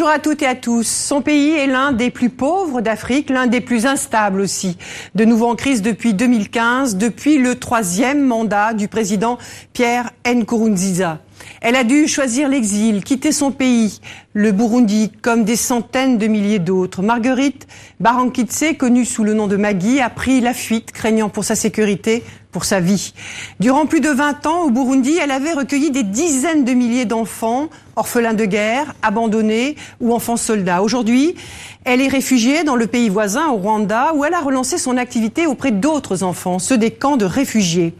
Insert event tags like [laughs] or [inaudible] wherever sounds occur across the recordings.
Bonjour à toutes et à tous. Son pays est l'un des plus pauvres d'Afrique, l'un des plus instables aussi. De nouveau en crise depuis 2015, depuis le troisième mandat du président Pierre Nkurunziza. Elle a dû choisir l'exil, quitter son pays, le Burundi, comme des centaines de milliers d'autres. Marguerite Barankitse, connue sous le nom de Maggie, a pris la fuite, craignant pour sa sécurité, pour sa vie. Durant plus de 20 ans, au Burundi, elle avait recueilli des dizaines de milliers d'enfants, orphelins de guerre, abandonnés ou enfants soldats. Aujourd'hui, elle est réfugiée dans le pays voisin, au Rwanda, où elle a relancé son activité auprès d'autres enfants, ceux des camps de réfugiés.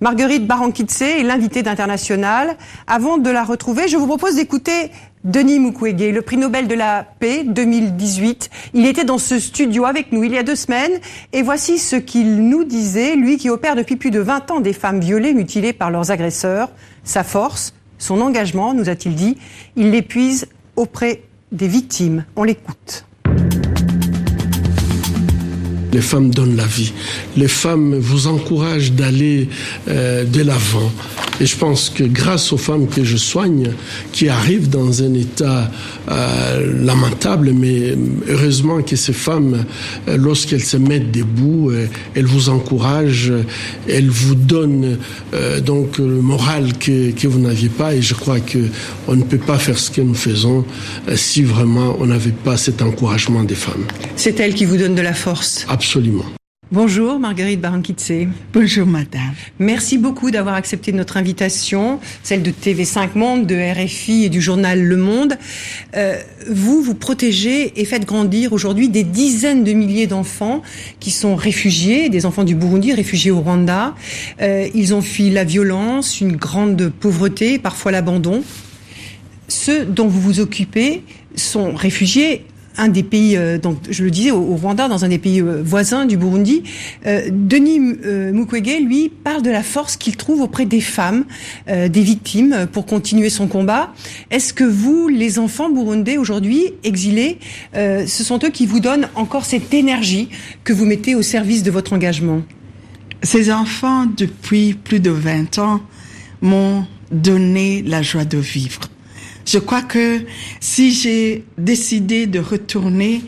Marguerite Barankitse est l'invitée d'International. Avant de la retrouver, je vous propose d'écouter Denis Mukwege, le prix Nobel de la paix 2018. Il était dans ce studio avec nous il y a deux semaines et voici ce qu'il nous disait, lui qui opère depuis plus de 20 ans des femmes violées, mutilées par leurs agresseurs. Sa force, son engagement, nous a-t-il dit, il l'épuise auprès des victimes. On l'écoute. Les femmes donnent la vie. Les femmes vous encouragent d'aller euh, de l'avant. Et je pense que grâce aux femmes que je soigne, qui arrivent dans un état euh, lamentable, mais heureusement que ces femmes, euh, lorsqu'elles se mettent debout, elles vous encouragent, elles vous donnent donc le moral que, vous n'aviez pas. Et je crois que on ne peut pas faire ce que nous faisons si vraiment on n'avait pas cet encouragement des femmes. C'est elle qui vous donne de la force. Absolument. Bonjour Marguerite Barankitse. Bonjour madame. Merci beaucoup d'avoir accepté notre invitation, celle de TV5 Monde, de RFI et du journal Le Monde. Euh, vous, vous protégez et faites grandir aujourd'hui des dizaines de milliers d'enfants qui sont réfugiés, des enfants du Burundi, réfugiés au Rwanda. Euh, ils ont fui la violence, une grande pauvreté, parfois l'abandon. Ceux dont vous vous occupez sont réfugiés un des pays, euh, donc je le disais, au, au, Rwanda, dans un des pays euh, voisins du Burundi. Euh, Denis Mukwege, lui, parle de la force qu'il trouve auprès des femmes, des victimes, pour continuer son combat. Est-ce que vous, les enfants burundais aujourd'hui, exilés, ce sont eux qui vous donnent encore cette énergie que vous mettez au service de votre engagement? Ces enfants, depuis plus de 20 ans, m'ont donné la joie de vivre. Je crois que si j'ai décidé de retourner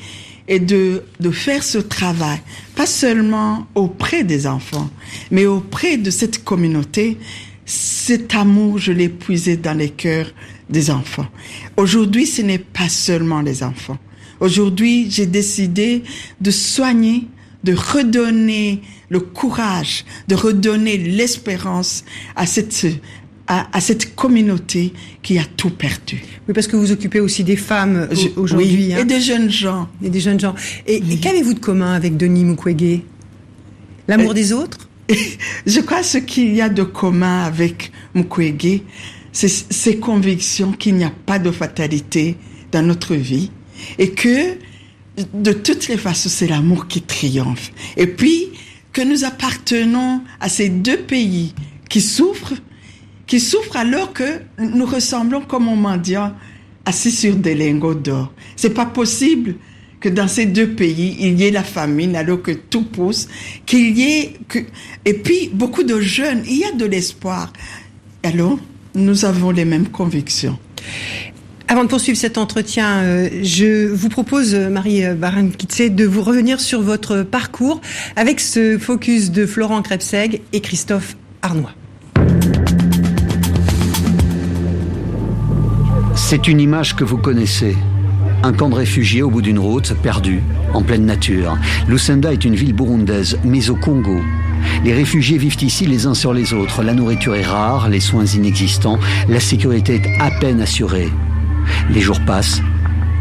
et de, de faire ce travail, pas seulement auprès des enfants, mais auprès de cette communauté, cet amour, je l'ai puisé dans les cœurs des enfants. Aujourd'hui, ce n'est pas seulement les enfants. Aujourd'hui, j'ai décidé de soigner, de redonner le courage, de redonner l'espérance à cette à, à, cette communauté qui a tout perdu. Oui, parce que vous occupez aussi des femmes aujourd'hui. Oui, hein. et des jeunes gens. Et des jeunes gens. Et, oui. et qu'avez-vous de commun avec Denis Mukwege? L'amour des autres? [laughs] Je crois ce qu'il y a de commun avec Mukwege, c'est ses convictions qu'il n'y a pas de fatalité dans notre vie et que de toutes les façons, c'est l'amour qui triomphe. Et puis, que nous appartenons à ces deux pays qui souffrent qui souffrent alors que nous ressemblons comme un mendiant assis sur des lingots d'or. C'est pas possible que dans ces deux pays, il y ait la famine alors que tout pousse, qu'il y ait que, et puis beaucoup de jeunes, il y a de l'espoir. Alors, nous avons les mêmes convictions. Avant de poursuivre cet entretien, euh, je vous propose, Marie Barankitse, de vous revenir sur votre parcours avec ce focus de Florent Krebseg et Christophe Arnois. C'est une image que vous connaissez. Un camp de réfugiés au bout d'une route, perdu, en pleine nature. Lusenda est une ville burundaise, mais au Congo. Les réfugiés vivent ici les uns sur les autres. La nourriture est rare, les soins inexistants, la sécurité est à peine assurée. Les jours passent,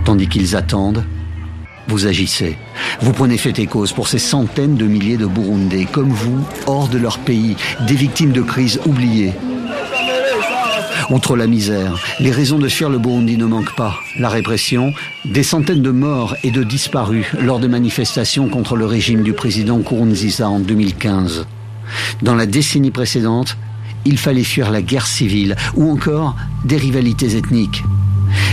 tandis qu'ils attendent. Vous agissez. Vous prenez fait et cause pour ces centaines de milliers de Burundais, comme vous, hors de leur pays, des victimes de crises oubliées, Outre la misère, les raisons de fuir le Burundi ne manquent pas. La répression, des centaines de morts et de disparus lors de manifestations contre le régime du président Nkurunziza en 2015. Dans la décennie précédente, il fallait fuir la guerre civile ou encore des rivalités ethniques.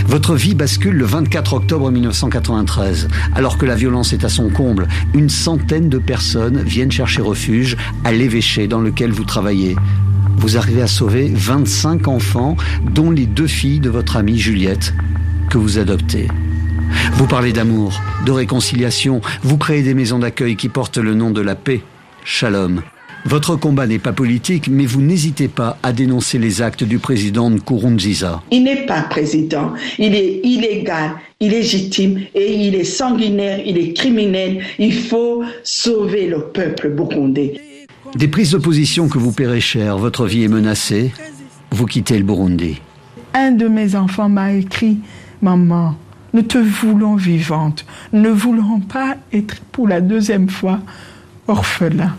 Votre vie bascule le 24 octobre 1993. Alors que la violence est à son comble, une centaine de personnes viennent chercher refuge à l'évêché dans lequel vous travaillez vous arrivez à sauver 25 enfants, dont les deux filles de votre amie Juliette. que vous adoptez. Vous parlez d'amour, de réconciliation, vous créez des maisons d'accueil qui portent le nom de la paix, Shalom. Votre combat n'est pas politique, mais vous n'hésitez pas à dénoncer les actes du président Nkurunziza. Il n'est pas président, il est illégal, illégitime et il est sanguinaire, il est criminel. Il faut sauver le peuple burundais. Des prises de position que vous paierez cher, votre vie est menacée, vous quittez le Burundi. Un de mes enfants m'a écrit, Maman, nous te voulons vivante, ne voulons pas être pour la deuxième fois orphelin.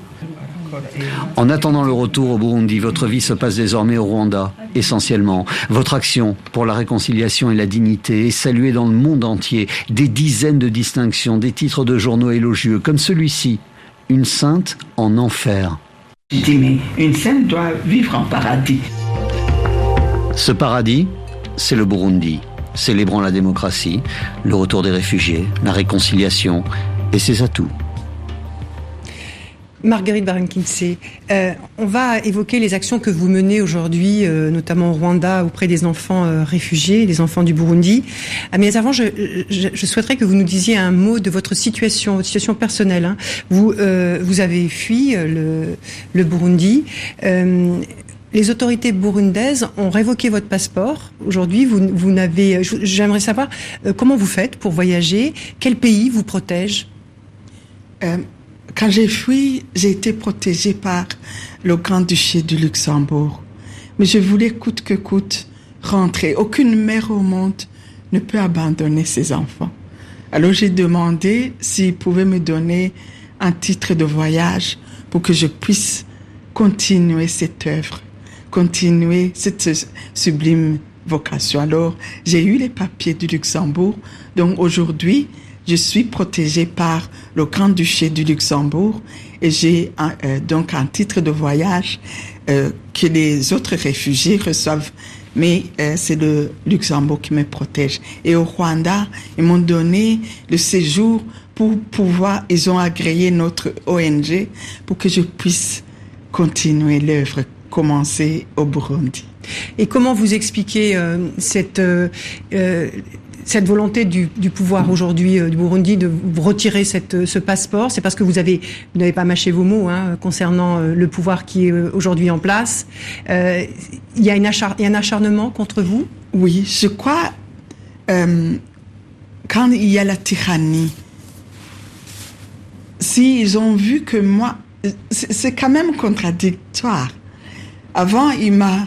En attendant le retour au Burundi, votre vie se passe désormais au Rwanda, essentiellement. Votre action pour la réconciliation et la dignité est saluée dans le monde entier. Des dizaines de distinctions, des titres de journaux élogieux, comme celui-ci, Une sainte en enfer. une sainte doit vivre en paradis. Ce paradis, c'est le Burundi, célébrant la démocratie, le retour des réfugiés, la réconciliation et ses atouts. Marguerite Barankinsey, euh, on va évoquer les actions que vous menez aujourd'hui, euh, notamment au Rwanda, auprès des enfants euh, réfugiés, des enfants du Burundi. Ah, mais avant, je, souhaiterais que vous nous disiez un mot de votre situation, votre situation personnelle. Hein. Vous, avez fui le, Burundi. les autorités burundaises ont révoqué votre passeport. Aujourd'hui, vous n'avez. J'aimerais savoir comment vous faites pour voyager? Quel pays vous protège? Quand j'ai fui, j'ai été protégée par le Grand-Duché du Luxembourg. Mais je voulais coûte que coûte rentrer. Aucune mère au monde ne peut abandonner ses enfants. Alors j'ai demandé s'ils pouvaient me donner un titre de voyage pour que je puisse continuer cette œuvre, continuer cette sublime vocation. Alors j'ai eu les papiers du Luxembourg. Donc aujourd'hui, je suis protégée par le Grand-Duché du Luxembourg et j'ai euh, donc un titre de voyage euh, que les autres réfugiés reçoivent. Mais euh, c'est le Luxembourg qui me protège. Et au Rwanda, ils m'ont donné le séjour pour pouvoir, ils ont agréé notre ONG pour que je puisse continuer l'œuvre commencée au Burundi. Et comment vous expliquez cette cette volonté du, pouvoir aujourd'hui euh, du Burundi de retirer euh, ce passeport, c'est parce que vous avez vous n'avez pas mâché vos mots hein, concernant euh, le pouvoir qui est aujourd'hui en place. il, y a un acharnement contre vous? Oui, je crois quand il y a la tyrannie, s'ils ont vu que moi, c'est quand même contradictoire. Avant, il m'a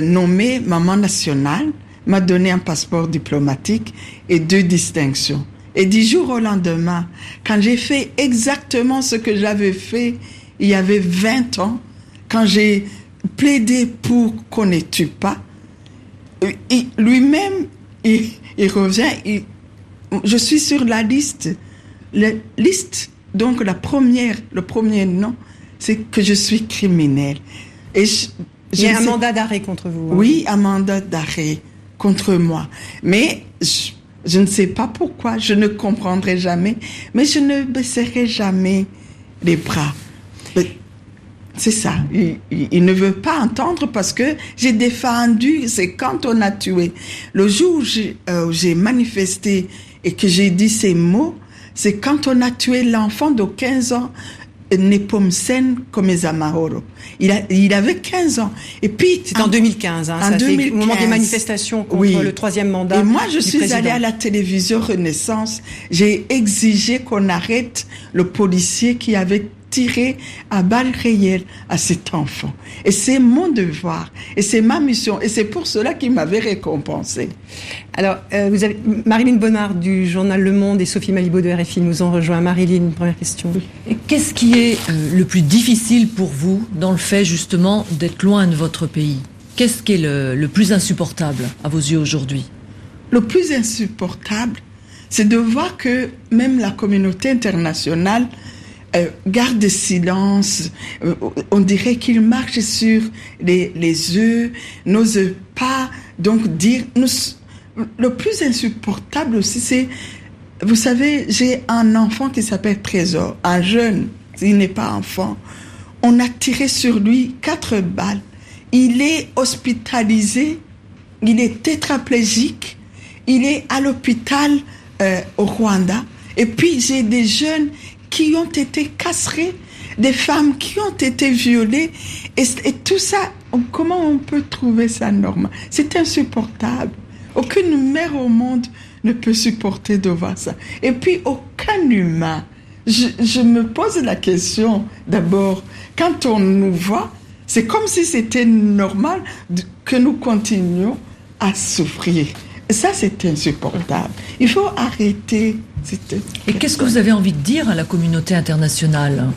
nommé maman nationale m'a donné un passeport diplomatique et deux distinctions. Et dix jours au lendemain, quand j'ai fait exactement ce que j'avais fait il y avait 20 ans, quand j'ai plaidé pour qu'on ne tue pas, lui-même, il, revient, je suis sur la liste. La liste, donc la première, le premier nom, c'est que je suis criminel. Et il a un mandat d'arrêt contre vous. Hein. Oui, un mandat d'arrêt contre moi. Mais je, ne sais pas pourquoi, je ne comprendrai jamais, mais je ne baisserai jamais les bras. C'est ça. Il, ne veut pas entendre parce que j'ai défendu, c'est quand on a tué. Le jour où euh, j'ai manifesté et que j'ai dit ces mots, c'est quand on a tué l'enfant de 15 ans Nepomsen Komezamahoro. Il, a, il avait 15 ans. Et puis. C'est en, 2015, hein, en ça, 2015, au moment des manifestations contre le troisième mandat. Et moi, je suis allée à la télévision Renaissance. J'ai exigé qu'on arrête le policier qui avait tiré à balles réelles à cet enfant. Et c'est mon devoir, et c'est ma mission, et c'est pour cela qu'il m'avait récompensé. Alors, euh, vous avez Marilyn Bonnard du journal Le Monde et Sophie Malibaud de RFI nous ont rejoint. Marilyn, première question. Qu'est-ce qui est euh, le plus difficile pour vous dans le fait justement d'être loin de votre pays? Qu'est-ce qui est le, le plus insupportable à vos yeux aujourd'hui? Le plus insupportable, c'est de voir que même la communauté internationale euh, garde silence. Euh, on dirait qu'il marche sur les, les œufs, n'ose pas donc dire. le plus insupportable aussi, c'est, vous savez, j'ai un enfant qui s'appelle Trésor, un jeune, il n'est pas enfant. On a tiré sur lui quatre balles. Il est hospitalisé, il est tétraplégique, il est à l'hôpital euh, au Rwanda. Et puis j'ai des jeunes qui ont été castrés, des femmes qui ont été violées. Et, tout ça, comment on peut trouver ça normal? C'est insupportable. Aucune mère au monde ne peut supporter de voir ça. Et puis aucun humain. Je me pose la question d'abord, quand on nous voit, c'est comme si c'était normal que nous continuions à souffrir. Ça, c'est insupportable. Il faut arrêter. Et qu'est-ce que vous avez envie de dire à la communauté internationale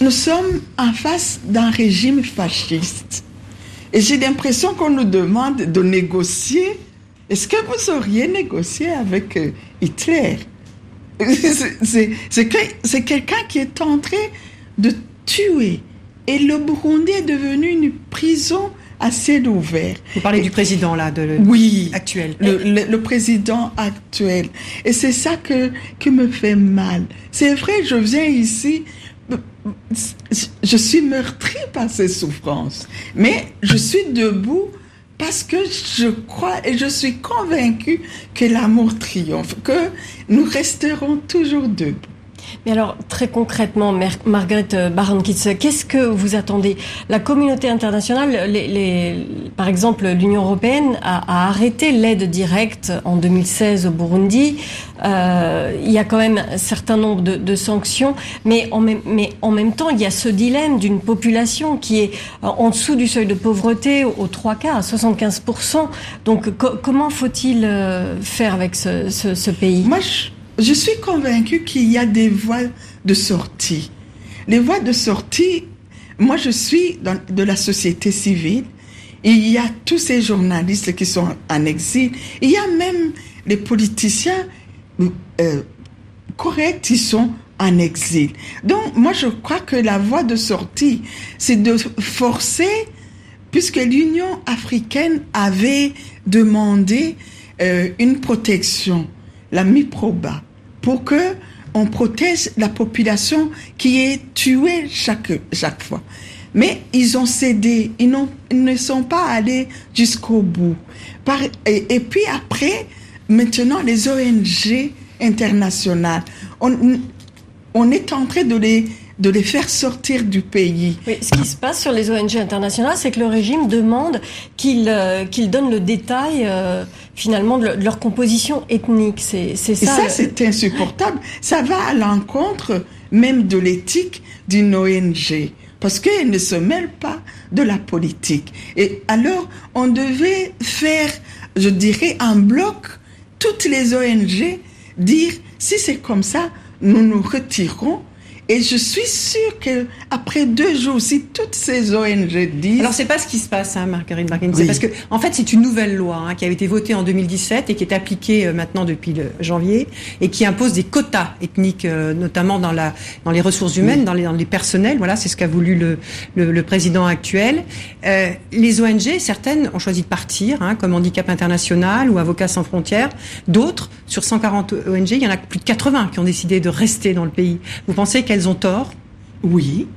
Nous sommes en face d'un régime fasciste. Et j'ai l'impression qu'on nous demande de négocier. Est-ce que vous auriez négocié avec euh, Hitler? C'est quelqu'un qui est en train de tuer. Et le Burundi est devenu une prison ciel ouvert. Vous parlez du président là, de oui, actuel. Le, le, président actuel. Et c'est ça que qui me fait mal. C'est vrai, je viens ici, je suis meurtri par ces souffrances, mais je suis debout parce que je crois et je suis convaincu que l'amour triomphe, que nous resterons toujours debout. Mais alors, très concrètement, Margaret euh, Baron-Kitz, qu'est-ce que vous attendez? La communauté internationale, par exemple, l'Union européenne a, arrêté l'aide directe en 2016 au Burundi. Euh, il y a quand même un certain nombre de, sanctions, mais en, même, temps, il y a ce dilemme d'une population qui est euh, en dessous du seuil de pauvreté aux trois quarts, à 75%. Donc, comment faut-il faire avec ce, pays? Suis convaincue qu'il y a des voies de sortie. Les voies de sortie, moi je suis de la société civile. Il y a tous ces journalistes qui sont en exil. Il y a même les politiciens euh, corrects qui sont en exil. Donc moi je crois que la voie de sortie, c'est de forcer, puisque l'Union africaine avait demandé euh, une protection, la MIPROBA, pour que on protège la population qui est tuée chaque, chaque fois. Mais ils ont cédé, ils, ils ne sont pas allés jusqu'au bout. Et, et, puis après, maintenant, les ONG internationales, on, on est en train de les de les faire sortir du pays. Oui, ce qui se passe sur les ONG internationales, c'est que le régime demande qu'ils euh, donnent le détail euh, finalement de, leur composition ethnique. C'est ça. Et ça, c'est insupportable. Ça va à l'encontre même de l'éthique d'une ONG parce qu'elle ne se mêle pas de la politique. Et alors, on devait faire, je dirais, en bloc, toutes les ONG, dire, si c'est comme ça, nous nous retirons et je suis sûre que après deux jours, si toutes ces ONG disent... Alors c'est pas ce qui se passe, hein, Marguerite Barkin. C'est parce que, en fait, c'est une nouvelle loi hein, qui a été votée en 2017 et qui est appliquée euh, maintenant depuis le janvier et qui impose des quotas ethniques, euh, notamment dans la dans les ressources humaines, dans, les, dans les personnels. Voilà, c'est ce qu'a voulu le, le, le, président actuel. Euh, les ONG, certaines ont choisi de partir, hein, comme Handicap International ou Avocats sans frontières. D'autres, sur 140 ONG, il y en a plus de 80 qui ont décidé de rester dans le pays. Vous pensez qu'elles elles ont tort Oui.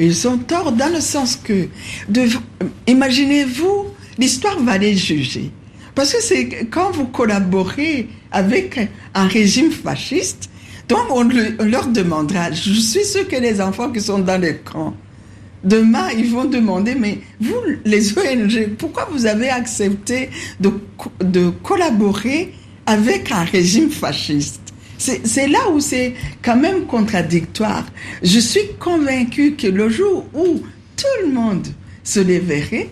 Ils ont tort dans le sens que, imaginez-vous, l'histoire va les juger. Parce que c'est quand vous collaborez avec un régime fasciste, donc on, leur demandera, je suis sûr que les enfants qui sont dans les camps, demain, ils vont demander, mais vous, les ONG, pourquoi vous avez accepté de, de collaborer avec un régime fasciste? C'est là où c'est quand même contradictoire. Je suis convaincue que le jour où tout le monde se lèverait,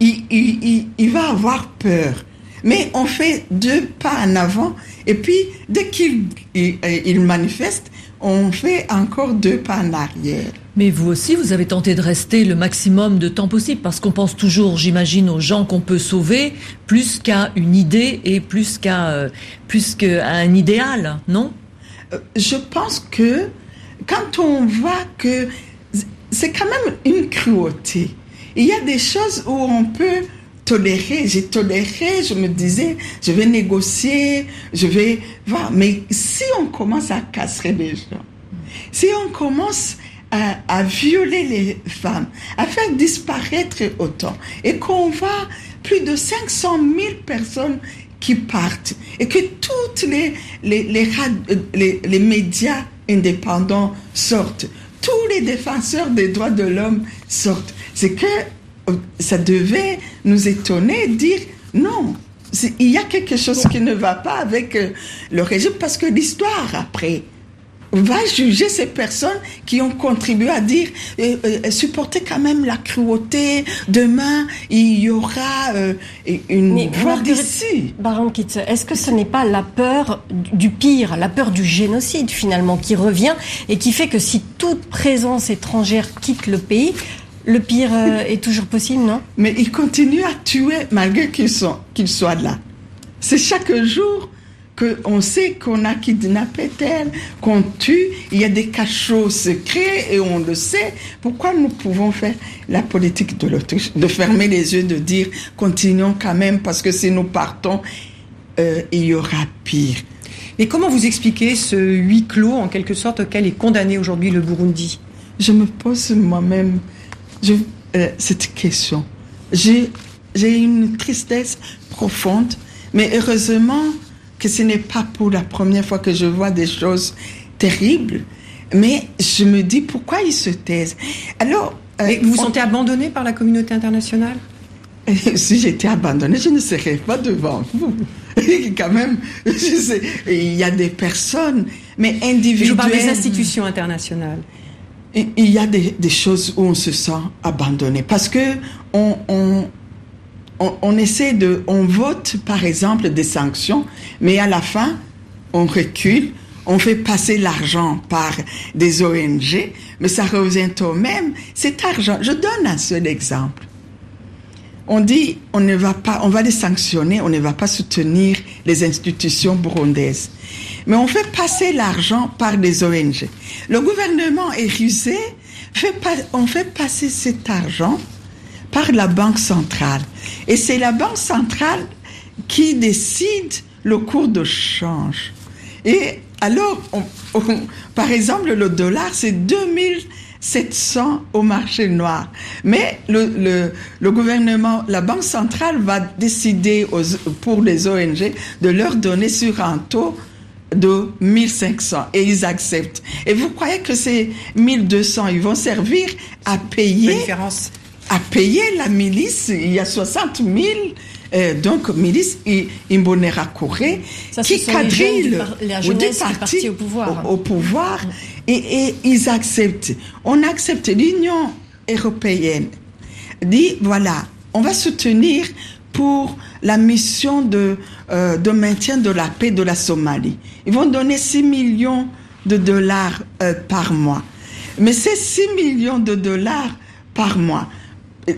il, il, va avoir peur. Mais on fait deux pas en avant et puis dès qu'il il, manifeste, on fait encore deux pas en arrière. Mais vous aussi, vous avez tenté de rester le maximum de temps possible, parce qu'on pense toujours, j'imagine, aux gens qu'on peut sauver, plus qu'à une idée et plus qu'à euh, plus qu'à un idéal, non? Euh, Je pense que quand on voit que c'est quand même une cruauté, il y a des choses où on peut tolérer. J'ai toléré, je me disais, je vais négocier, je vais voir. Mais si on commence à casser les gens, si on commence à, violer les femmes, à faire disparaître autant, et qu'on voit plus de 500 000 personnes qui partent et que toutes les, les, les, les, les médias indépendants sortent, tous les défenseurs des droits de l'homme sortent. C'est que euh, ça devait nous étonner, dire non, il y a quelque chose qui ne va pas avec euh, le régime parce que l'histoire après va juger ces personnes qui ont contribué à dire euh, euh, supporter quand même la cruauté. Demain, il y aura euh, une Mais voix d'ici. Baron Kitz, est-ce que ce n'est pas la peur du pire, la peur du génocide finalement qui revient et qui fait que si toute présence étrangère quitte le pays, le pire est toujours possible, non? Mais ils continuent à tuer malgré qu'ils qu'ils soient là. C'est chaque jour qu'on sait qu'on a kidnappé tel, qu'on tue, il y a des cachots secrets et on le sait. Pourquoi nous pouvons faire la politique de l'Autriche, de fermer les yeux, de dire continuons quand même parce que si nous partons, euh, il y aura pire. Et comment vous expliquez ce huis clos en quelque sorte auquel est condamné aujourd'hui le Burundi? Je me pose moi-même euh, cette question. J'ai une tristesse profonde, mais heureusement, que ce n'est pas pour la première fois que je vois des choses terribles, mais je me dis pourquoi ils se taisent? Alors, euh, vous vous sentez abandonné par la communauté internationale? [laughs] Si j'étais abandonné, je ne serais pas devant vous. [laughs] Quand même, il y a des personnes, mais individuelles. Je parle des institutions internationales. Il y a des, des, choses où on se sent abandonné parce que on, on on, essaie de, on vote par exemple des sanctions, mais à la fin, on recule, on fait passer l'argent par des ONG, mais ça revient au même. Cet argent, je donne un seul exemple. On dit, on ne va pas, on va les sanctionner, on ne va pas soutenir les institutions burundaises. Mais on fait passer l'argent par des ONG. Le gouvernement est rusé, fait on fait passer cet argent par la Banque centrale. Et c'est la Banque centrale qui décide le cours de change. Et alors, par exemple, le dollar, c'est 2700 au marché noir. Mais le, le, gouvernement, la Banque centrale va décider pour les ONG de leur donner sur un taux de 1500 et ils acceptent. Et vous croyez que ces 1200, ils vont servir à payer à payer la milice. Il y a 60 000 euh, donc milice Imbonera Corée qui quadrillent des partis au pouvoir. Au, pouvoir et, et, ils acceptent. On accepte l'Union européenne dit voilà, on va soutenir pour la mission de, euh, de maintien de la paix de la Somalie. Ils vont donner 6 millions de dollars euh, par mois. Mais ces 6 millions de dollars par mois,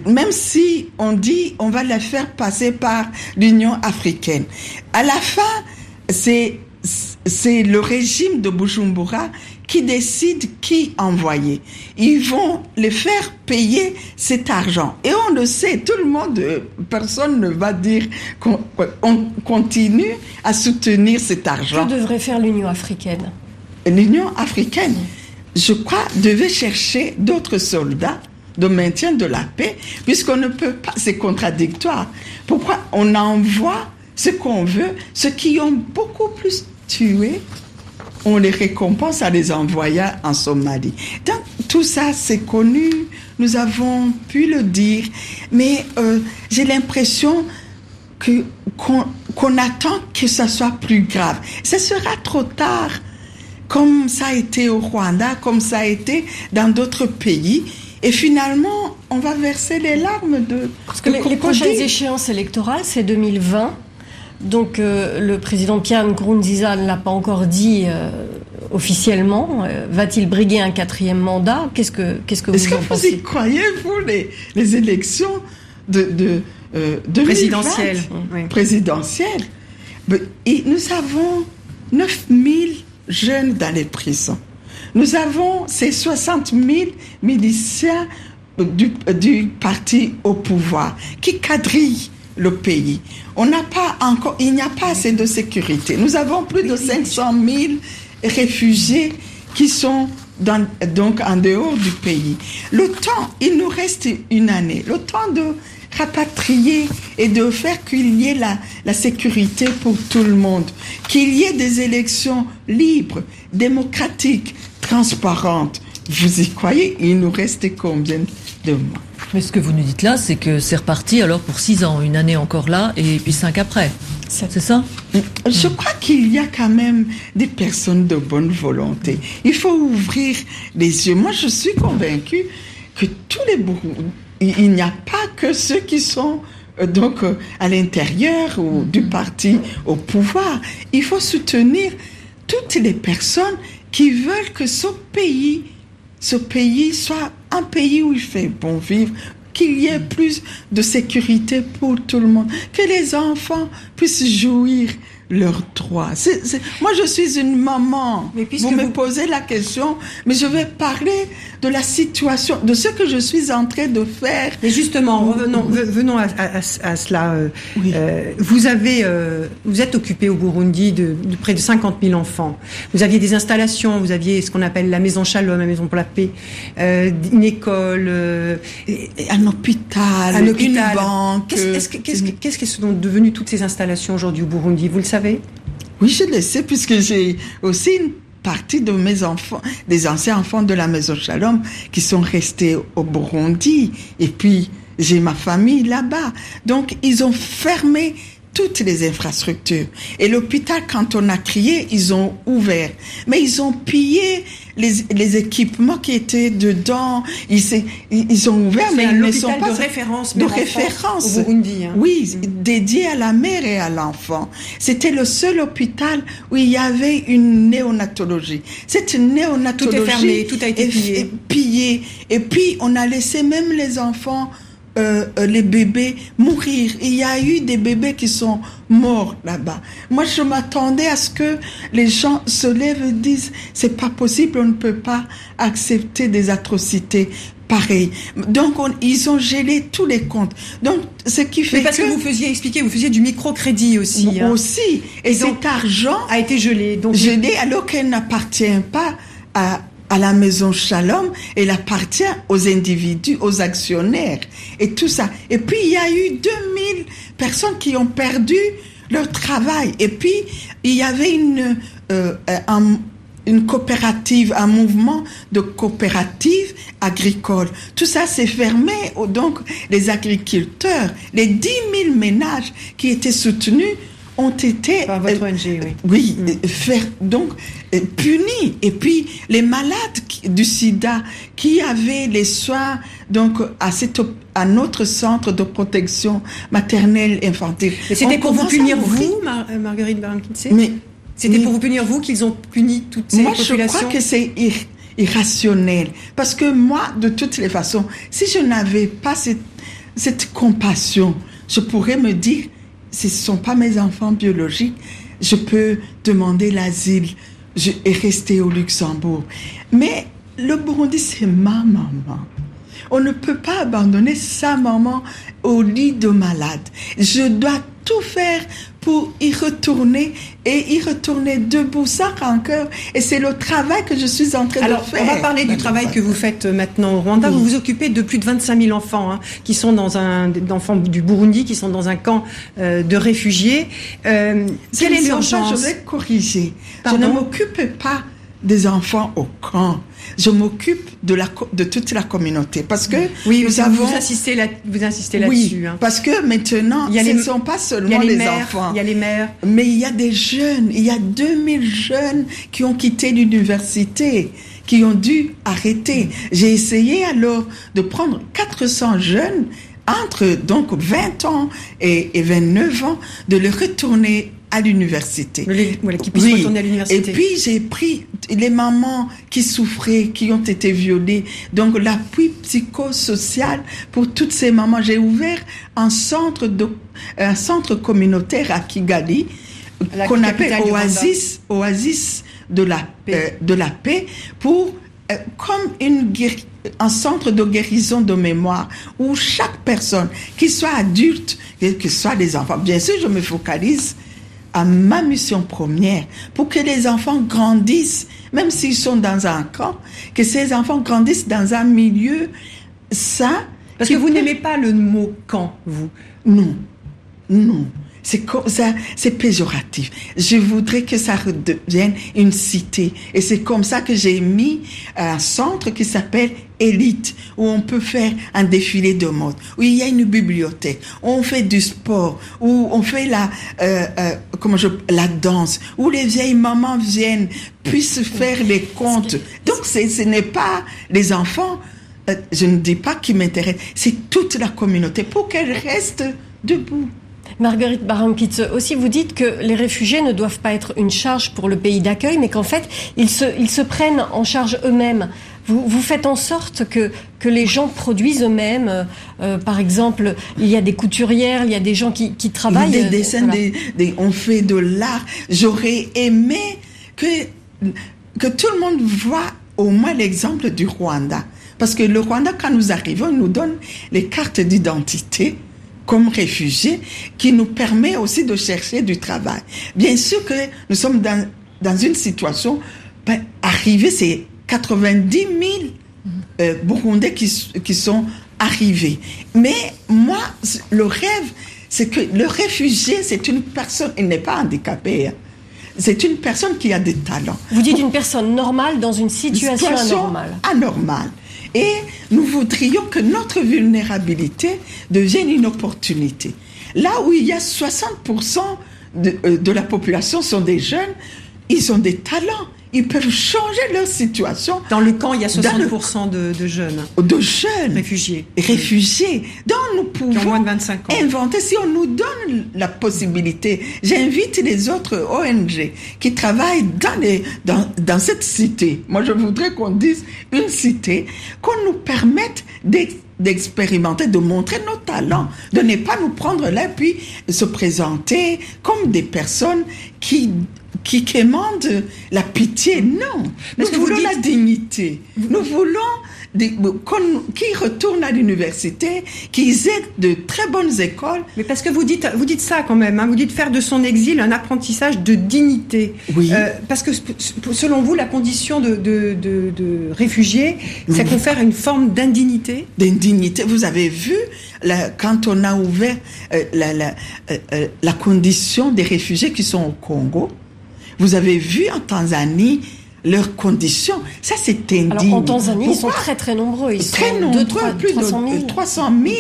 même si on dit on va la faire passer par l'Union africaine, à la fin, c'est c'est le régime de Bujumbura qui décide qui envoyer. Ils vont les faire payer cet argent. Et on le sait, tout le monde, personne ne va dire qu'on continue à soutenir cet argent. Que devrait faire l'Union africaine? L'Union africaine, je crois, devait chercher d'autres soldats de maintien de la paix, puisqu'on ne peut pas, c'est contradictoire. Pourquoi on envoie ce qu'on veut, ceux qui ont beaucoup plus tué, on les récompense à les envoyer en Somalie. Donc tout ça, c'est connu, nous avons pu le dire, mais euh, j'ai l'impression que qu'on attend que ça soit plus grave. Ce sera trop tard, comme ça a été au Rwanda, comme ça a été dans d'autres pays. Et finalement, on va verser les larmes de... Parce que les, prochaines échéances électorales, c'est 2020. Donc euh, le président Pierre Nkurunziza ne l'a pas encore dit euh, officiellement. Euh, va-t-il briguer un quatrième mandat? Qu'est-ce que qu'est-ce que vous en pensez Est-ce que vous y croyez vous les, les élections de, de, de présidentielles. Présidentielles. Et nous avons 9000 jeunes dans les prisons. Nous avons ces 60 000 miliciens du, parti au pouvoir qui quadrillent le pays. On n'a pas encore, il n'y a pas assez de sécurité. Nous avons plus de 500 000 réfugiés qui sont donc en dehors du pays. Le temps, il nous reste une année. Le temps de rapatrier et de faire qu'il y ait la sécurité pour tout le monde, qu'il y ait des élections libres, démocratiques, transparentes. Vous y croyez Il nous reste combien de mois Mais ce que vous nous dites là, c'est que c'est reparti alors pour six ans, une année encore là et puis cinq après. C'est ça Je crois qu'il y a quand même des personnes de bonne volonté. Il faut ouvrir les yeux. Moi, je suis convaincue que tous les il n'y a pas que ceux qui sont euh, donc euh, à l'intérieur ou du parti au pouvoir. Il faut soutenir toutes les personnes qui veulent que ce pays, ce pays soit un pays où il fait bon vivre, qu'il y ait plus de sécurité pour tout le monde, que les enfants puissent jouir leurs droits. Moi, je suis une maman. Mais vous me posez la question, mais je vais parler de la situation, de ce que je suis en train de faire. Mais justement, revenons, venons à, cela. Euh, euh, vous avez, euh, vous êtes occupé au Burundi de, près de 50 000 enfants. Vous aviez des installations, vous aviez ce qu'on appelle la maison Shalom, la maison pour la paix, une école, un hôpital, un hôpital. une banque. Qu'est-ce que sont devenues toutes ces installations aujourd'hui au Burundi? Vous le savez Oui, je le sais puisque j'ai aussi une partie de mes enfants, des anciens enfants de la maison Shalom qui sont restés au Burundi. Et puis, j'ai ma famille là-bas. Donc, ils ont fermé toutes les infrastructures. Et l'hôpital, quand on a crié, ils ont ouvert. Mais ils ont pillé les, les équipements qui étaient dedans. Ils, ils ont ouvert, mais ils ne sont pas de référence, de référence. Au Burundi, hein. Oui, dédié à la mère et à l'enfant. C'était le seul hôpital où il y avait une néonatologie. Cette néonatologie tout est fermé, tout a été pillé. pillé. Et puis on a laissé même les enfants euh, euh, les bébés mourir. Il y a eu des bébés qui sont morts là-bas. Moi, je m'attendais à ce que les gens se lèvent et disent c'est pas possible, on ne peut pas accepter des atrocités pareilles. Donc, ils ont gelé tous les comptes. Donc, ce qui fait Mais parce que, vous faisiez expliquer, vous faisiez du microcrédit aussi. Hein. Aussi. Et cet argent a été gelé. Donc gelé alors qu'elle n'appartient pas à à la maison Shalom, elle appartient aux individus, aux actionnaires et tout ça. Et puis il y a eu 2000 personnes qui ont perdu leur travail. Et puis il y avait une euh, une coopérative, un mouvement de coopérative agricole. Tout ça s'est fermé. Donc les agriculteurs, les 10 000 ménages qui étaient soutenus ont été par votre ONG, oui, euh, oui mm. euh, faire donc euh, punis. Et puis les malades du SIDA qui avaient les soins donc à cette à notre centre de protection maternelle infantile. C'était pour vous punir vous, Marguerite baron Mais c'était pour vous punir vous qu'ils ont puni toutes ces moi, populations. Moi, je crois que c'est irrationnel. Parce que moi, de toutes les façons, si je n'avais pas cette, cette compassion, je pourrais me dire ce ne sont pas mes enfants biologiques, je peux demander l'asile et rester au Luxembourg. Mais le Burundi, c'est ma maman. On ne peut pas abandonner sa maman au lit de malade. Je dois tout faire pour y retourner et y retourner debout sans rancœur. Et c'est le travail que je suis en train de faire. On va parler du travail que vous faites maintenant au Rwanda. Vous vous occupez de plus de 25 000 enfants hein, qui sont dans un enfants du Burundi qui sont dans un camp euh, de réfugiés. Euh, quelle est l'urgence Je vais corriger. je ne m'occupe pas des enfants au camp. Je m'occupe de la de toute la communauté parce que oui, nous vous, avons vous insistez là vous insistez là-dessus. Oui, hein. parce que maintenant, ce ne sont pas seulement les, enfants. Il y a les mères. Mais il y a des jeunes. Il y a 2000 jeunes qui ont quitté l'université qui ont dû arrêter. J'ai essayé alors de prendre 400 jeunes entre donc 20 ans et, et 29 ans, de les retourner à l'université. Voilà, qui puissent retourner à l'université. Et puis j'ai pris les mamans qui souffraient, qui ont été violées, donc l'appui psychosocial pour toutes ces mamans. J'ai ouvert un centre de, un centre communautaire à Kigali qu'on appelle Oasis, Oasis de la paix, euh, de la paix pour euh, comme une un centre de guérison de mémoire où chaque personne, qu'il soit adulte, ce soit des enfants, bien sûr, je me focalise à ma mission première pour que les enfants grandissent, même s'ils sont dans un camp, que ces enfants grandissent dans un milieu sain Parce que vous n'aimez pas le mot camp, vous Non, non. C'est péjoratif. Je voudrais que ça redevienne une cité. Et c'est comme ça que j'ai mis un centre qui s'appelle Élite, où on peut faire un défilé de mode, où il y a une bibliothèque, où on fait du sport, où on fait la, euh, euh, danse, où les vieilles mamans viennent, puissent faire les contes. Donc ce n'est pas les enfants, euh, je ne dis pas qui m'intéressent, c'est toute la communauté pour qu'elle reste debout. Marguerite Baramkitz, aussi vous dites que les réfugiés ne doivent pas être une charge pour le pays d'accueil, mais qu'en fait, ils se, ils se prennent en charge eux-mêmes. Vous, vous, faites en sorte que, que les gens produisent eux-mêmes. Euh, euh, par exemple, il y a des couturières, il y a des gens qui, qui travaillent. Des dessins, des, des, on fait de l'art. J'aurais aimé que, que tout le monde voit au moins l'exemple du Rwanda. Parce que le Rwanda, quand nous arrivons, nous donne les cartes d'identité comme réfugiés qui nous permet aussi de chercher du travail. Bien sûr que nous sommes dans, dans une situation, ben, c'est 90 000 euh, Burundais qui, qui sont arrivés. Mais moi, le rêve, c'est que le réfugié, c'est une personne, il n'est pas handicapé. Hein. C'est une personne qui a des talents. Vous dites une personne normale dans une situation, situation anormale. Anormale. Et nous voudrions que notre vulnérabilité devienne une opportunité. Là où il y a 60% de, euh, de la population sont des jeunes, ils ont des talents ils peuvent changer leur situation. Dans le camp, il y a 60% de, de, jeunes. De jeunes. Réfugiés. Réfugiés. Donc, nous pouvons moins de 25 ans. inventer, si on nous donne la possibilité, j'invite les autres ONG qui travaillent dans, les, dans, dans cette cité. Moi, je voudrais qu'on dise une cité, qu'on nous permette d'expérimenter, de montrer nos talents, de ne pas nous prendre là puis se présenter comme des personnes qui qui quémande la pitié. Non, nous voulons la dignité. Nous voulons qui retournent à l'université, qui aient de très bonnes écoles. Mais parce que vous dites, vous dites ça quand même, hein, vous dites faire de son exil un apprentissage de dignité. Oui. Euh, parce que selon vous, la condition de, de, de, de réfugié, ça confère une forme d'indignité? D'indignité. Vous avez vu, la, quand on a ouvert euh, la, la, euh, la condition des réfugiés qui sont au Congo, vous avez vu en Tanzanie leurs conditions. Ça, c'est indigne. Alors, en Tanzanie, Pourquoi? ils sont très, très nombreux. Ils très sont nombreux, 2, 3, plus 300 000. de 300 000.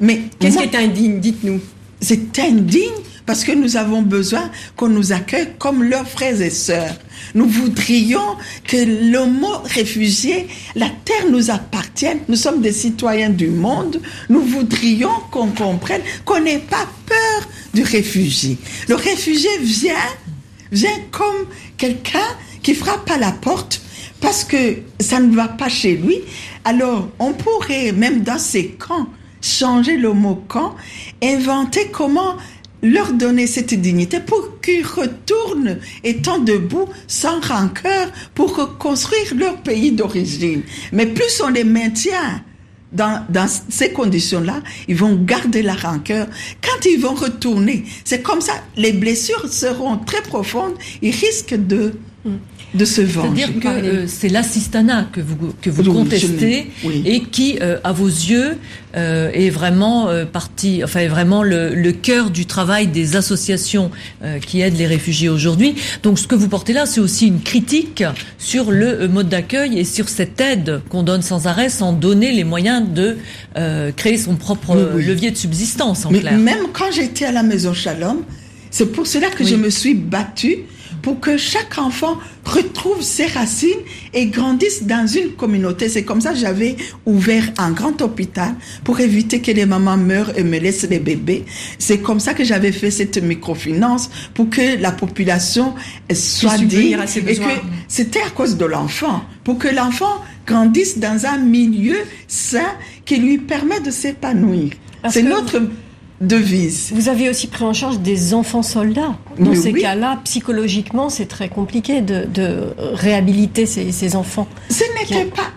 Mais qu'est-ce qui est indigne Dites-nous. C'est indigne parce que nous avons besoin qu'on nous accueille comme leurs frères et sœurs. Nous voudrions que le mot réfugié, la terre nous appartienne. Nous sommes des citoyens du monde. Nous voudrions qu'on comprenne qu'on n'ait pas peur du réfugié. Le réfugié vient vient comme quelqu'un qui frappe à la porte parce que ça ne va pas chez lui. Alors, on pourrait, même dans ces camps, changer le mot camp, inventer comment leur donner cette dignité pour qu'ils retournent étant debout sans rancœur pour reconstruire leur pays d'origine. Mais plus on les maintient dans, dans ces conditions-là, ils vont garder la rancœur. Quand ils vont retourner, c'est comme ça, les blessures seront très profondes, ils risquent de, de se venger. C'est-à-dire que euh, c'est l'assistanat que vous, que vous Oui, contestez oui. et qui, euh, à vos yeux, euh, est vraiment partie, enfin est vraiment le, le cœur du travail des associations qui aident les réfugiés aujourd'hui. Donc ce que vous portez là, c'est aussi une critique sur le mode d'accueil et sur cette aide qu'on donne sans arrêt, sans donner les moyens de créer son propre Oui, levier de subsistance en Mais clair. même quand j'étais à la maison Shalom, c'est pour cela que je me suis battue pour que chaque enfant retrouve ses racines et grandisse dans une communauté. C'est comme ça que j'avais ouvert un grand hôpital pour éviter que les mamans meurent et me laissent les bébés. C'est comme ça que j'avais fait cette microfinance pour que la population soit digne et que c'était à cause de l'enfant, pour que l'enfant grandisse dans un milieu sain qui lui permet de s'épanouir. C'est notre devise. Vous avez aussi pris en charge des enfants soldats. Dans Mais ces oui. cas-là, psychologiquement, c'est très compliqué de, de réhabiliter ces, ces enfants. Ce n'était pas.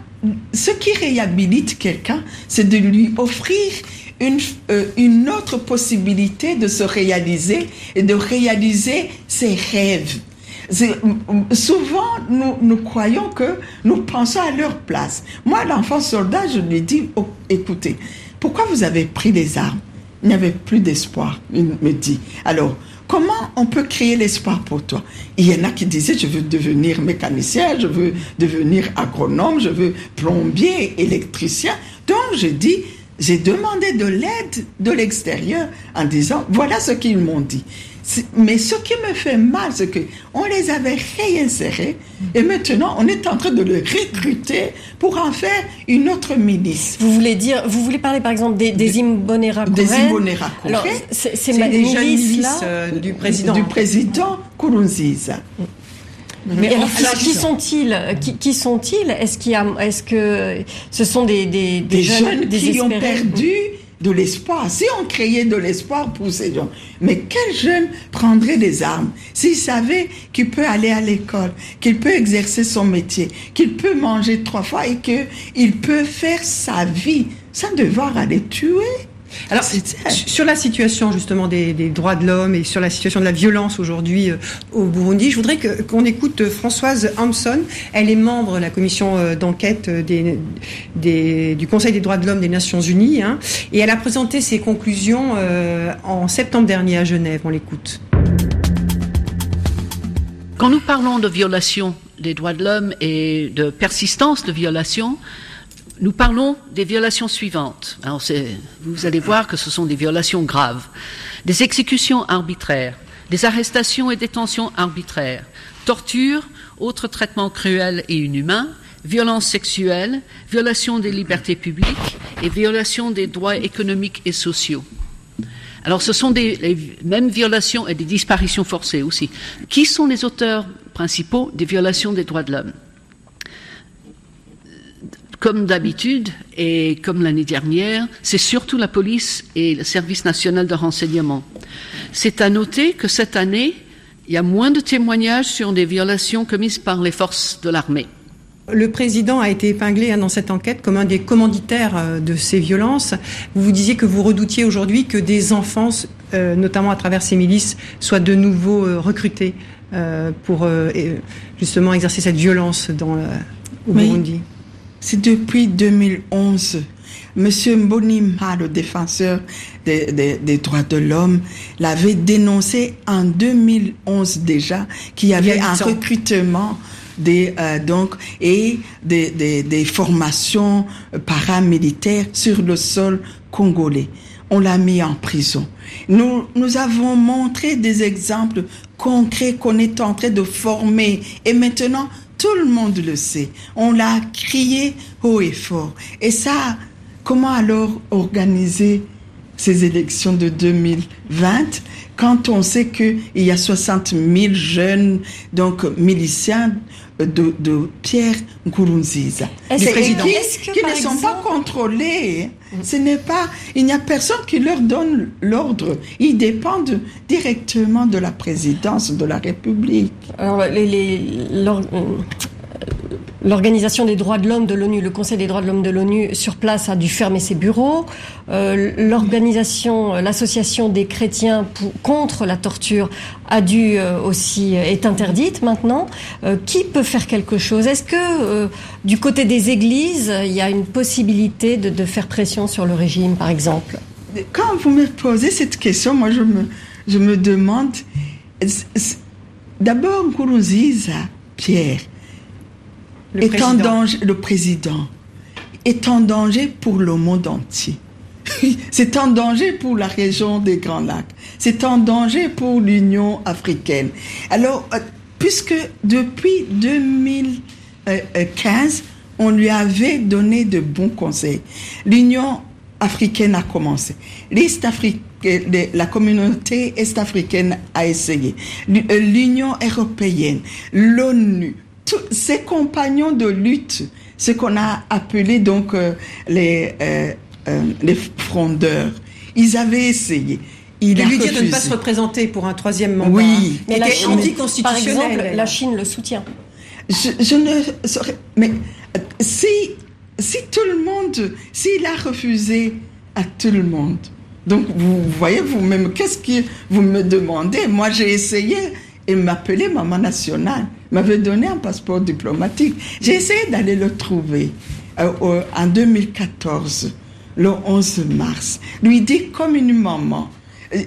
Ce qui réhabilite quelqu'un, c'est de lui offrir une, euh, une autre possibilité de se réaliser et de réaliser ses rêves. Souvent, nous, nous croyons que nous pensons à leur place. Moi, l'enfant soldat, je lui dis, oh, écoutez, pourquoi vous avez pris les armes? Il n'y avait plus d'espoir, il me dit. Alors, comment on peut créer l'espoir pour toi? Il y en a qui disaient, je veux devenir mécanicien, je veux devenir agronome, je veux plombier, électricien. Donc, j'ai dit, j'ai demandé de l'aide de l'extérieur en disant, voilà ce qu'ils m'ont dit. Mais ce qui me fait mal, c'est qu'on les avait réinsérés et maintenant on est en train de les recruter pour en faire une autre milice. Vous voulez dire, vous voulez parler par exemple des, des Imbonera Des Imbonera Alors, c'est des jeunes milices euh, du président. Du président. Mais alors, qui sont-ils Qui, qui sont-ils? Est-ce qu'il est-ce que ce sont des des, des, jeunes, qui ont perdu de l'espoir. Si on créait de l'espoir pour ces gens, mais quel jeune prendrait des armes s'il savait qu'il peut aller à l'école, qu'il peut exercer son métier, qu'il peut manger trois fois et qu'il peut faire sa vie sans devoir aller tuer? Alors, sur la situation justement des, droits de l'homme et sur la situation de la violence aujourd'hui euh, au Burundi, je voudrais qu'on écoute Françoise Hampson. Elle est membre de la commission euh, d'enquête du Conseil des droits de l'homme des Nations Unies hein, et elle a présenté ses conclusions euh, en septembre dernier à Genève. On l'écoute. Quand nous parlons de violation des droits de l'homme et de persistance de violation, nous parlons des violations suivantes. Alors vous allez voir que ce sont des violations graves. Des exécutions arbitraires, des arrestations et détentions arbitraires, torture, autres traitements cruels et inhumains, violences sexuelles, violations des libertés publiques et violations des droits économiques et sociaux. Alors ce sont des les mêmes violations et des disparitions forcées aussi. Qui sont les auteurs principaux des violations des droits de l'homme? Comme d'habitude et comme l'année dernière, c'est surtout la police et le service national de renseignement. C'est à noter que cette année, il y a moins de témoignages sur des violations commises par les forces de l'armée. Le président a été épinglé hein, dans cette enquête comme un des commanditaires euh, de ces violences. Vous vous disiez que vous redoutiez aujourd'hui que des enfants, euh, notamment à travers ces milices, soient de nouveau euh, recrutés pour justement exercer cette violence dans, au Burundi. C'est depuis 2011. Monsieur Mbonima, le défenseur des, droits de l'homme, l'avait dénoncé en 2011 déjà qu'il y avait un recrutement des euh, donc et des, des, formations paramilitaires sur le sol congolais. On l'a mis en prison. Nous nous avons montré des exemples concrets qu'on est en train de former et maintenant tout le monde le sait. On l'a crié haut et fort. Et ça, comment alors organiser ces élections de 2020 quand on sait qu'il y a 60 000 jeunes donc miliciens de, de Pierre Nkurunziza, du président. qui, qui ne sont pas contrôlés. Ce n'est pas, il n'y a personne qui leur donne l'ordre. Ils dépendent directement de la présidence de la République. Alors, les, les, L'Organisation des droits de l'homme de l'ONU, le Conseil des droits de l'homme de l'ONU sur place a dû fermer ses bureaux. Euh, L'organisation, euh, l'association des chrétiens pour, contre la torture a dû euh, aussi euh, est interdite maintenant. Euh, qui peut faire quelque chose? Est-ce que du côté des églises, il y a une possibilité de, de, faire pression sur le régime, par exemple? Quand vous me posez cette question, moi je me je me demande d'abord Nkurunziza, Pierre le est président. en danger, le président est en danger pour le monde entier. [laughs] C'est en danger pour la région des Grands Lacs. C'est en danger pour l'Union africaine. Alors, euh, puisque depuis 2015, on lui avait donné de bons conseils. L'Union africaine a commencé. L'Est la communauté est-africaine a essayé. Euh, L'Union européenne, l'ONU, ces compagnons de lutte, ce qu'on a appelé donc euh, les, euh, euh, les frondeurs, ils avaient essayé. Il a lui dire de ne pas se représenter pour un troisième mandat. Oui, mais la Chine, par exemple, la Chine le soutient. Je, je ne saurais, mais si si tout le monde, s'il a refusé à tout le monde, donc vous voyez vous-même, qu'est-ce que vous me demandez? Moi, j'ai essayé et m'appelait maman nationale m'avait donné un passeport diplomatique. J'ai essayé d'aller le trouver euh, en 2014. le 11 mars, lui dit comme une maman,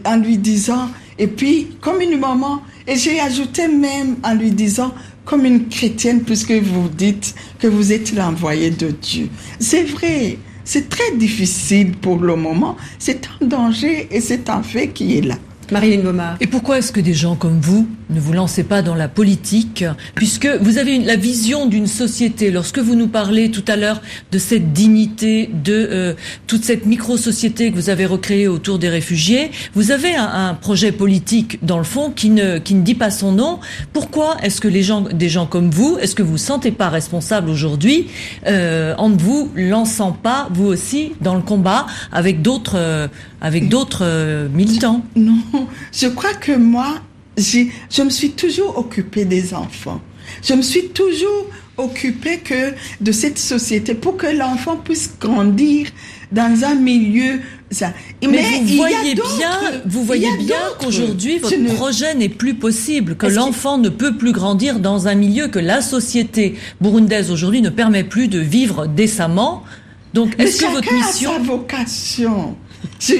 en lui disant, et puis comme une maman, et j'ai ajouté même en lui disant, comme une chrétienne, puisque vous dites que vous êtes l'envoyé de Dieu. C'est vrai, c'est très difficile pour le moment, c'est un danger et c'est un fait qui est là. Marilyn Beaumard. Et pourquoi est-ce que des gens comme vous ne vous lancez pas dans la politique Puisque vous avez la vision d'une société. Lorsque vous nous parlez tout à l'heure de cette dignité, de euh, toute cette micro-société que vous avez recréée autour des réfugiés, vous avez un, projet politique, dans le fond, qui ne, qui ne dit pas son nom. Pourquoi est-ce que les gens, des gens comme vous, est-ce que vous ne vous sentez pas responsable aujourd'hui euh, en ne vous lançant pas, vous aussi, dans le combat avec d'autres euh, avec d'autres euh, militants? Non, je crois que moi, je me suis toujours occupée des enfants. Je me suis toujours occupée que de cette société pour que l'enfant puisse grandir dans un milieu ça. Mais, vous, voyez bien, vous voyez bien qu'aujourd'hui votre projet n'est plus possible, que l'enfant ne peut plus grandir dans un milieu que la société burundaise aujourd'hui ne permet plus de vivre décemment. Donc, est-ce que votre mission a sa vocation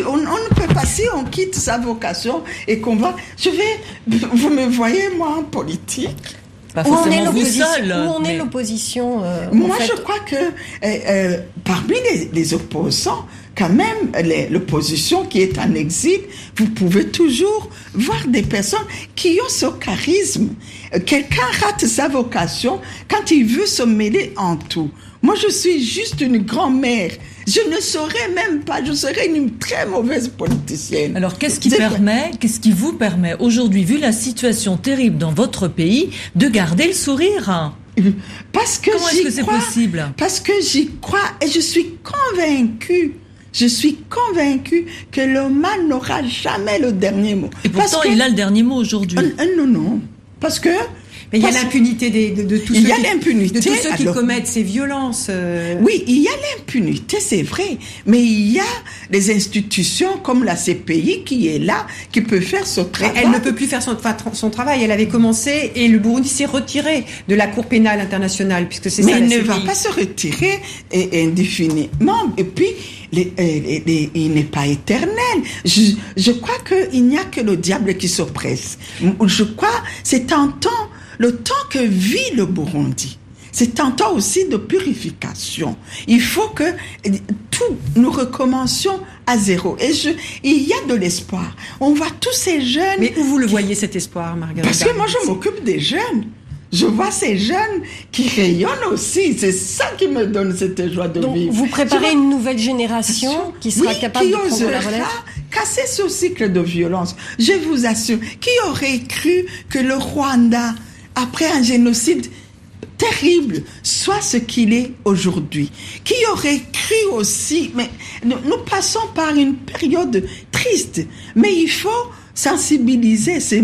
on, ne peut pas, si on quitte sa vocation et qu'on va. Je vais. Vous me voyez, moi, en politique? Où on est l'opposition Où on est l'opposition Moi, je crois que euh, euh, parmi les, opposants, quand même, l'opposition qui est en exil, vous pouvez toujours voir des personnes qui ont ce charisme. Quelqu'un rate sa vocation quand il veut se mêler en tout. Moi, je suis juste une grand-mère. Je ne saurais même pas, je serais une très mauvaise politicienne. Alors, qu'est-ce qui permet, qu'est-ce qui vous permet aujourd'hui, vu la situation terrible dans votre pays, de garder le sourire? Parce que Comment est-ce que c'est possible? Parce que j'y crois et je suis convaincue je suis convaincue que le mal n'aura jamais le dernier mot. Et pourtant, il a le dernier mot aujourd'hui. Euh, euh, non, non. Parce que mais il y a l'impunité de, de, tous ceux, qui, de tous ceux qui commettent ces violences. Euh. Oui, il y a l'impunité, c'est vrai. Mais il y a des institutions comme la CPI qui est là, qui peut faire son travail. elle ne peut plus faire son, son, travail. Elle avait commencé et le Burundi s'est retiré de la Cour pénale internationale, puisque c'est ça. Mais elle ne va pas se retirer indéfiniment. Et puis, il n'est pas éternel. Je, je crois qu'il n'y a que le diable qui s'oppresse. Je crois c'est temps le temps que vit le Burundi, c'est un temps aussi de purification. Il faut que tout nous recommencions à zéro. Et je, il y a de l'espoir. On voit tous ces jeunes. Mais où vous le voyez cet espoir, Marguerite Parce que moi, je m'occupe des jeunes. Je vois ces jeunes qui rayonnent aussi. C'est ça qui me donne cette joie de Donc, vivre. Vous préparez une nouvelle génération qui sera capable de prendre la relève casser ce cycle de violence. Je vous assure, qui aurait cru que le Rwanda après un génocide terrible, soit ce qu'il est aujourd'hui. Qui aurait cru aussi, mais nous, passons par une période triste, mais il faut sensibiliser, c'est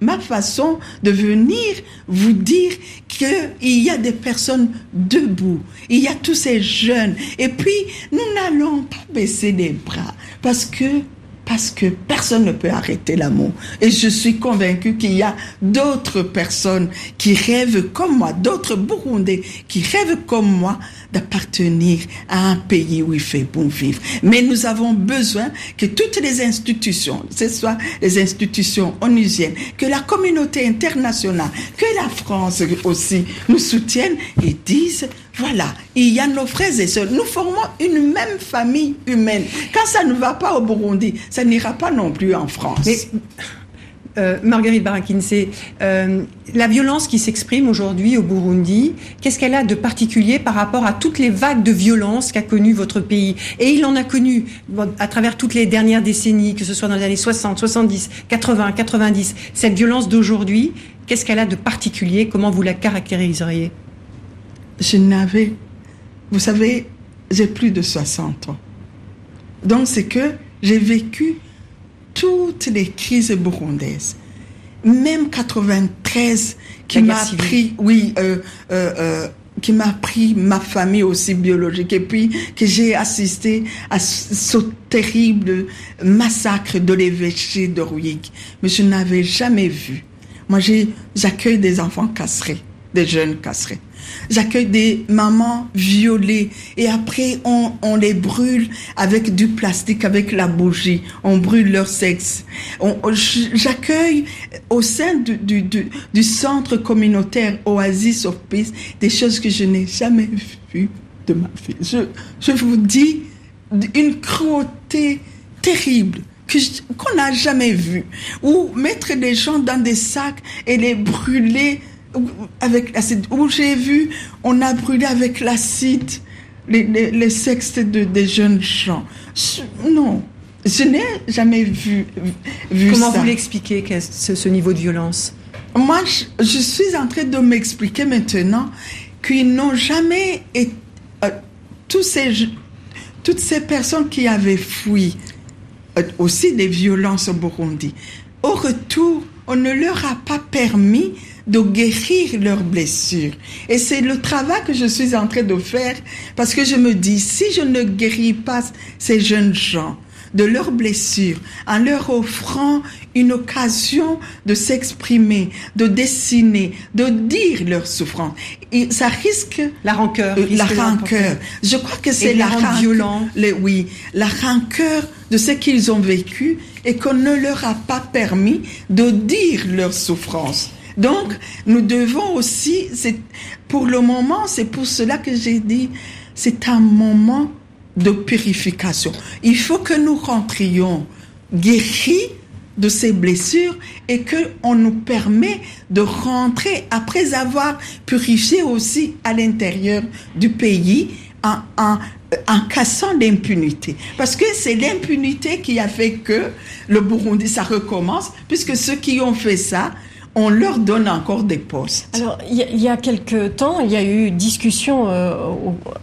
ma façon de venir vous dire qu'il y a des personnes debout, il y a tous ces jeunes, et puis nous n'allons pas baisser les bras, parce que parce que personne ne peut arrêter l'amour. Et je suis convaincue qu'il y a d'autres personnes qui rêvent comme moi, d'autres Burundais qui rêvent comme moi d'appartenir à un pays où il fait bon vivre. Mais nous avons besoin que toutes les institutions, que ce soit les institutions onusiennes, que la communauté internationale, que la France aussi nous soutiennent et disent voilà, il y a nos frères et sœurs. Nous formons une même famille humaine. Quand ça ne va pas au Burundi, ça n'ira pas non plus en France. Euh, Marguerite Barakinsé, euh, la violence qui s'exprime aujourd'hui au Burundi, qu'est-ce qu'elle a de particulier par rapport à toutes les vagues de violence qu'a connues votre pays? Et il en a connu à travers toutes les dernières décennies, que ce soit dans les années 60, 70, 80, 90. Cette violence d'aujourd'hui, qu'est-ce qu'elle a de particulier? Comment vous la caractériseriez? Je n'avais, vous savez, j'ai plus de 60 ans. Donc c'est que j'ai vécu toutes les crises burundaises. Même 93 qui m'a pris, oui, euh, euh, euh, qui m'a pris ma famille aussi biologique et puis que j'ai assisté à ce terrible massacre de l'évêché de Rouig. Mais je n'avais jamais vu. Moi, j'accueille des enfants castrés, des jeunes castrés. J'accueille des mamans violées et après on, les brûle avec du plastique, avec la bougie. On brûle leur sexe. J'accueille au sein du, centre communautaire Oasis of Peace des choses que je n'ai jamais vues de ma vie. Je, je vous dis une cruauté terrible qu'on n'a jamais vue. Ou mettre des gens dans des sacs et les brûler avec l'acide. Où j'ai vu, on a brûlé avec l'acide les, les, sexes de, des jeunes gens. non, je n'ai jamais vu, vu Comment vous l'expliquez, ce, ce niveau de violence? Moi, je, suis en train de m'expliquer maintenant qu'ils n'ont jamais été... Euh, tous ces, toutes ces personnes qui avaient fui euh, aussi des violences au Burundi, au retour, on ne leur a pas permis de guérir leurs blessures. Et c'est le travail que je suis en train de faire parce que je me dis, si je ne guéris pas ces jeunes gens de leurs blessures en leur offrant une occasion de s'exprimer, de dessiner, de dire leurs souffrances, et ça risque la rancœur, euh, la rancœur. Je crois que c'est la rancœur, oui, la rancœur de ce qu'ils ont vécu et qu'on ne leur a pas permis de dire leurs souffrances. Donc, nous devons aussi, pour le moment, c'est pour cela que j'ai dit, c'est un moment de purification. Il faut que nous rentrions guéris de ces blessures et que on nous permet de rentrer après avoir purifié aussi à l'intérieur du pays en, en, en cassant l'impunité. Parce que c'est l'impunité qui a fait que le Burundi, ça recommence, puisque ceux qui ont fait ça, on leur donne encore des postes. Alors, il y, a quelques temps, il y a eu discussion euh,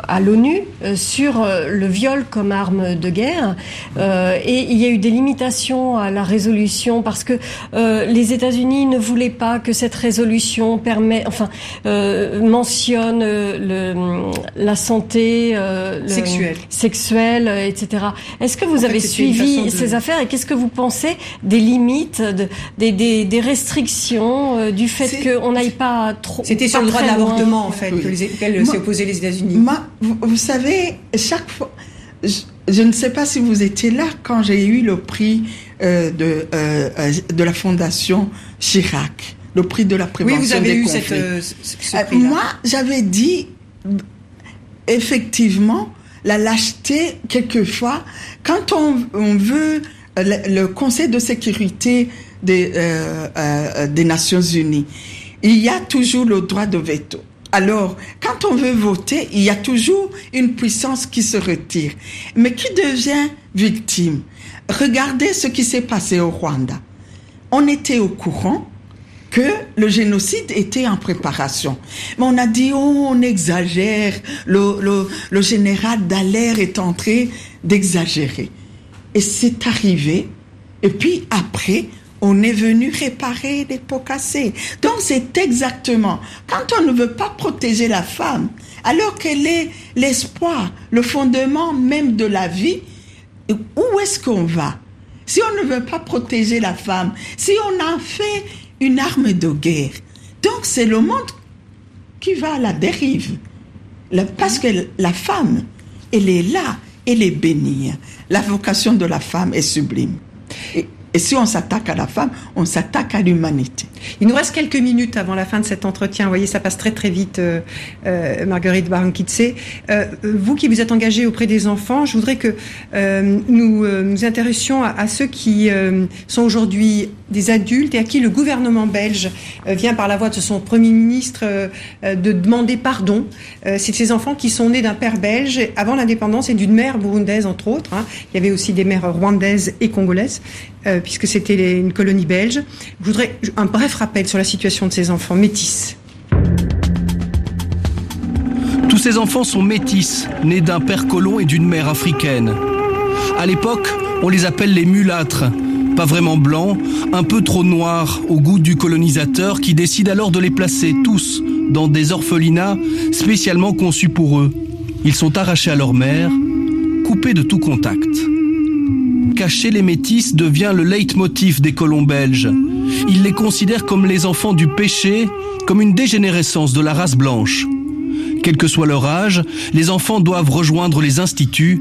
à l'ONU euh, sur euh, le viol comme arme de guerre, et il y a eu des limitations à la résolution parce que les États-Unis ne voulaient pas que cette résolution permet, enfin, mentionne le, la santé sexuelle, sexuelle, etc. Est-ce que vous avez suivi ces affaires et qu'est-ce que vous pensez des limites, de, des, des, des restrictions euh, du fait qu'on n'aille pas trop. C'était sur le droit de l'avortement, en fait, que les, s'est opposé les États-Unis. Vous, savez, chaque fois. Je, ne sais pas si vous étiez là quand j'ai eu le prix euh, de, euh, de la Fondation Chirac, le prix de la prévention. Oui, vous avez eu cette, ce moi, j'avais dit, effectivement, la lâcheté, quelquefois, quand on, on veut le Conseil de sécurité des, euh, euh, des Nations Unies, il y a toujours le droit de veto. Alors, quand on veut voter, il y a toujours une puissance qui se retire. Mais qui devient victime? Regardez ce qui s'est passé au Rwanda. On était au courant que le génocide était en préparation. Mais on a dit, oh, on exagère. Le, le, le général Dallaire est en train d'exagérer. Et c'est arrivé. Et puis après, on est venu réparer les pots cassés. Donc c'est exactement, quand on ne veut pas protéger la femme, alors qu'elle est l'espoir, le fondement même de la vie, où est-ce qu'on va? Si on ne veut pas protéger la femme, si on en fait une arme de guerre, donc c'est le monde qui va à la dérive. Parce que la femme, elle est là, elle est bénie. La vocation de la femme est sublime. Si on s'attaque à la femme, on s'attaque à l'humanité. Il nous reste quelques minutes avant la fin de cet entretien. Vous voyez, ça passe très très vite, euh, euh, Marguerite Barankitse. Euh, vous qui vous êtes engagée auprès des enfants, je voudrais que nous nous intéressions à, ceux qui sont aujourd'hui des adultes et à qui le gouvernement belge vient par la voix de son Premier ministre de demander pardon. C'est ces enfants qui sont nés d'un père belge avant l'indépendance et d'une mère burundaise, entre autres. Hein. Il y avait aussi des mères rwandaises et congolaises. Euh, puisque c'était une colonie belge. Je voudrais un bref rappel sur la situation de ces enfants métis. Tous ces enfants sont métis, nés d'un père colon et d'une mère africaine. À l'époque, on les appelle les mulâtres, pas vraiment blancs, un peu trop noirs au goût du colonisateur qui décide alors de les placer tous dans des orphelinats spécialement conçus pour eux. Ils sont arrachés à leur mère, coupés de tout contact cacher les métis devient le leitmotiv des colons belges. Ils les considèrent comme les enfants du péché, comme une dégénérescence de la race blanche. Quel que soit leur âge, les enfants doivent rejoindre les instituts.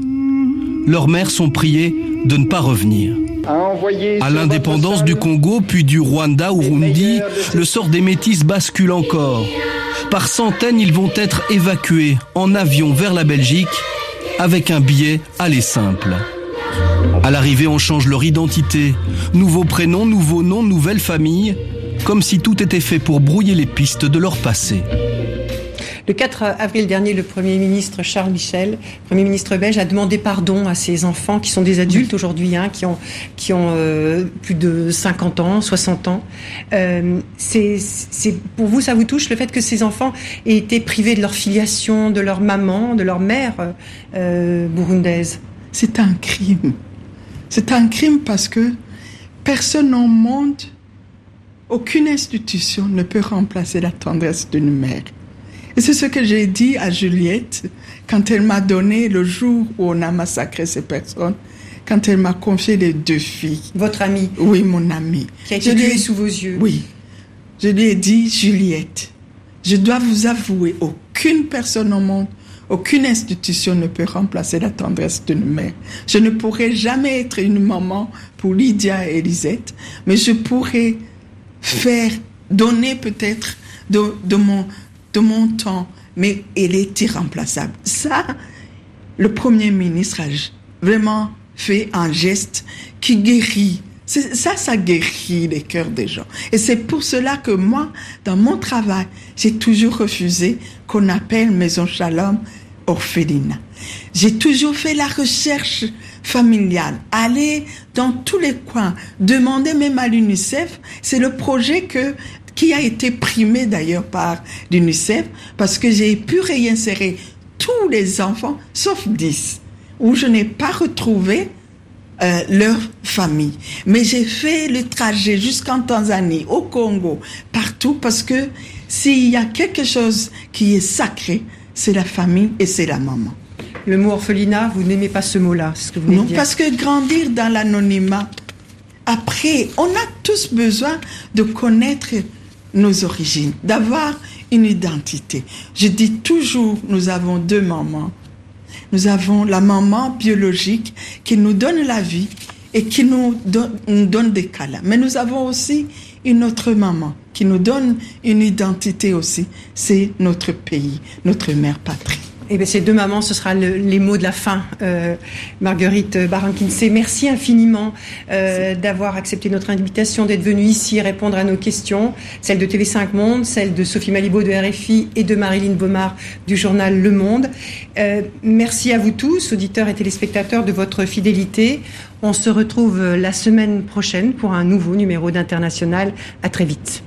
Leurs mères sont priées de ne pas revenir. À l'indépendance du Congo, puis du Rwanda ou Rundi, le sort des métis bascule encore. Par centaines, ils vont être évacués en avion vers la Belgique avec un billet aller simple. À l'arrivée, on change leur identité. Nouveau prénom, nouveau nom, nouvelle famille, comme si tout était fait pour brouiller les pistes de leur passé. Le 4 avril dernier, le Premier ministre Charles Michel, Premier ministre belge, a demandé pardon à ses enfants qui sont des adultes aujourd'hui, hein, qui ont, qui ont euh, plus de 50 ans, 60 ans. Euh, c'est, pour vous, ça vous touche le fait que ces enfants aient été privés de leur filiation, de leur maman, de leur mère euh, burundaise? C'est un crime. C'est un crime parce que personne au monde, aucune institution ne peut remplacer la tendresse d'une mère. Et c'est ce que j'ai dit à Juliette quand elle m'a donné le jour où on a massacré ces personnes, quand elle m'a confié les deux filles. Votre amie Oui, mon amie. Qui a été tuée sous vos yeux Oui. Je lui ai dit, Juliette, je dois vous avouer, aucune personne au monde, aucune institution ne peut remplacer la tendresse d'une mère. Je ne pourrai jamais être une maman pour Lydia et Elisette, mais je pourrais faire, donner peut-être de, de mon de mon temps, mais elle est irremplaçable. Ça, le Premier ministre a vraiment fait un geste qui guérit. Ça, ça guérit les cœurs des gens. Et c'est pour cela que moi, dans mon travail, j'ai toujours refusé qu'on appelle Maison Shalom orpheline. J'ai toujours fait la recherche familiale, aller dans tous les coins, demander même à l'UNICEF. C'est le projet que qui a été primé d'ailleurs par l'UNICEF, parce que j'ai pu réinsérer tous les enfants, sauf 10, où je n'ai pas retrouvé euh, leur famille. Mais j'ai fait le trajet jusqu'en Tanzanie, au Congo, partout, parce que s'il y a quelque chose qui est sacré, c'est la famille et c'est la maman. Le mot orphelinat, vous n'aimez pas ce mot-là, ce que vous Non, parce que grandir dans l'anonymat, après, on a tous besoin de connaître nos origines, d'avoir une identité. Je dis toujours, nous avons deux mamans. Nous avons la maman biologique qui nous donne la vie et qui nous donne, des câlins. Mais nous avons aussi une autre maman qui nous donne une identité aussi. C'est notre pays, notre mère patrie. Eh bien, ces deux mamans, ce sera les mots de la fin. Euh, Marguerite Barankinsé, merci infiniment euh, d'avoir accepté notre invitation, d'être venue ici répondre à nos questions, celles de TV5 Monde, celles de Sophie Malibaud de RFI et de Marilyn Baumard du journal Le Monde. Euh, merci à vous tous, auditeurs et téléspectateurs, de votre fidélité. On se retrouve la semaine prochaine pour un nouveau numéro d'International. À très vite.